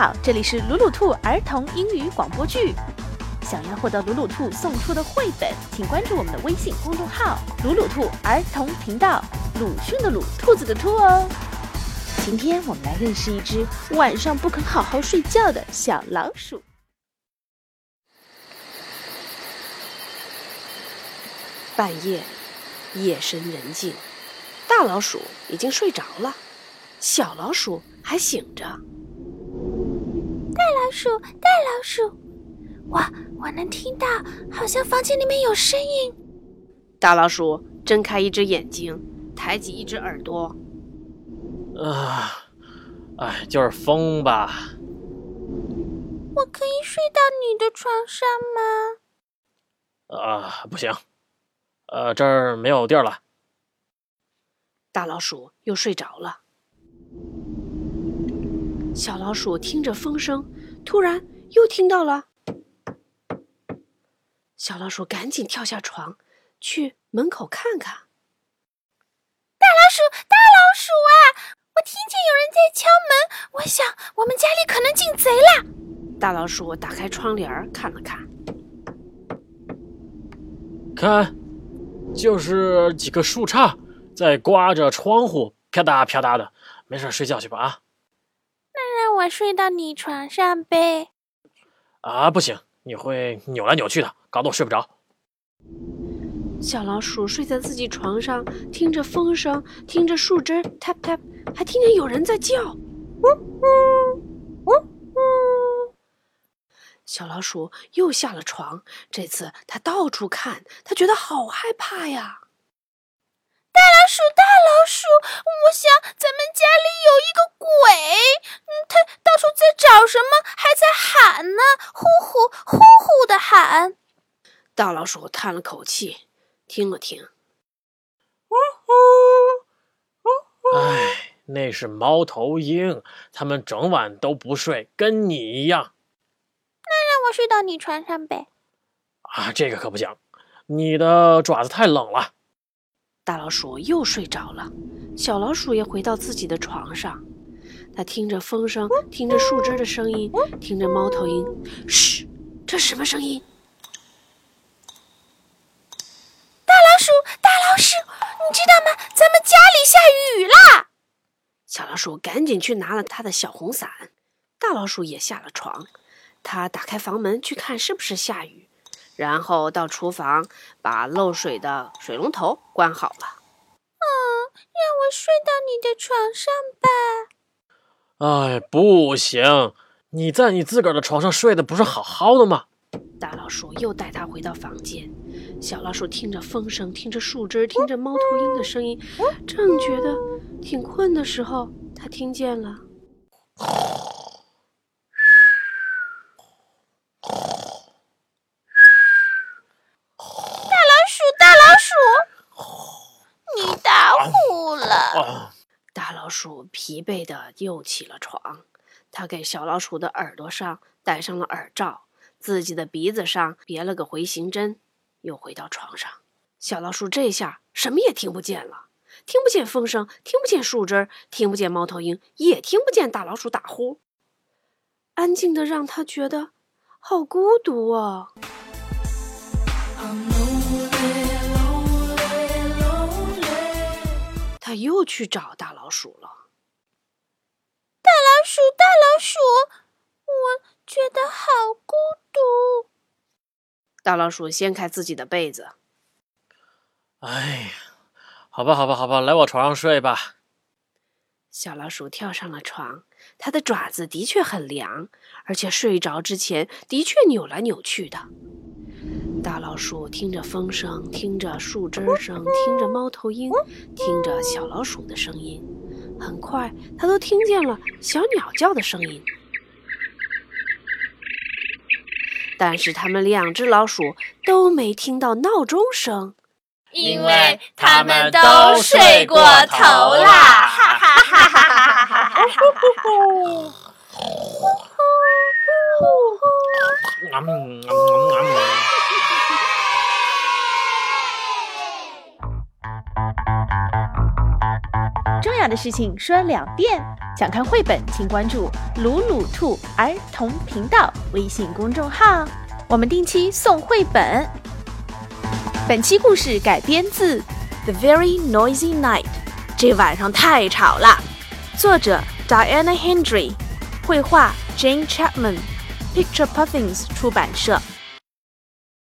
好，这里是鲁鲁兔儿童英语广播剧。想要获得鲁鲁兔送出的绘本，请关注我们的微信公众号“鲁鲁兔儿童频道”。鲁迅的鲁，兔子的兔哦。今天我们来认识一只晚上不肯好好睡觉的小老鼠。半夜，夜深人静，大老鼠已经睡着了，小老鼠还醒着。大老鼠，大老鼠，我我能听到，好像房间里面有声音。大老鼠睁开一只眼睛，抬起一只耳朵。啊，哎，就是风吧。我可以睡到你的床上吗？啊，不行，呃，这儿没有地儿了。大老鼠又睡着了。小老鼠听着风声，突然又听到了。小老鼠赶紧跳下床，去门口看看。大老鼠，大老鼠啊！我听见有人在敲门，我想我们家里可能进贼了。大老鼠打开窗帘看了看，看，就是几个树杈在刮着窗户，啪嗒啪嗒的。没事，睡觉去吧啊。我睡到你床上呗。啊，不行，你会扭来扭去的，搞得我睡不着。小老鼠睡在自己床上，听着风声，听着树枝 tap tap，还听见有人在叫，呜呜呜呜。小老鼠又下了床，这次它到处看，它觉得好害怕呀！大老鼠叹了口气。听了听，呜呼，呜呼！哎，那是猫头鹰，它们整晚都不睡，跟你一样。那让我睡到你床上呗。啊，这个可不行，你的爪子太冷了。大老鼠又睡着了，小老鼠也回到自己的床上。它听着风声，听着树枝的声音，听着猫头鹰。嘘，这什么声音？大老鼠，你知道吗？咱们家里下雨了。小老鼠赶紧去拿了他的小红伞。大老鼠也下了床，他打开房门去看是不是下雨，然后到厨房把漏水的水龙头关好了。嗯，让我睡到你的床上吧。哎，不行，你在你自个儿的床上睡的不是好好的吗？大老鼠又带它回到房间。小老鼠听着风声，听着树枝，听着猫头鹰的声音，正觉得挺困的时候，它听见了。大老鼠，大老鼠，你打呼了。大老鼠疲惫的又起了床，它给小老鼠的耳朵上戴上了耳罩。自己的鼻子上别了个回形针，又回到床上。小老鼠这下什么也听不见了，听不见风声，听不见树枝，听不见猫头鹰，也听不见大老鼠打呼。安静的让他觉得好孤独啊！他又去找大老鼠了。大老鼠，大老鼠，我觉得好孤独。大老鼠掀开自己的被子。哎呀，好吧，好吧，好吧，来我床上睡吧。小老鼠跳上了床，它的爪子的确很凉，而且睡着之前的确扭来扭去的。大老鼠听着风声，听着树枝声，听着猫头鹰，听着小老鼠的声音，很快它都听见了小鸟叫的声音。但是他们两只老鼠都没听到闹钟声，因为他们都睡过头啦！哈哈哈哈哈哈哈哈！呜呼呼呼呼呼！重要的事情说两遍。想看绘本，请关注“鲁鲁兔儿童频道”微信公众号，我们定期送绘本。本期故事改编自《The Very Noisy Night》，这晚上太吵了。作者 Diana Hendry，绘画 Jane Chapman，Picture Puffins 出版社。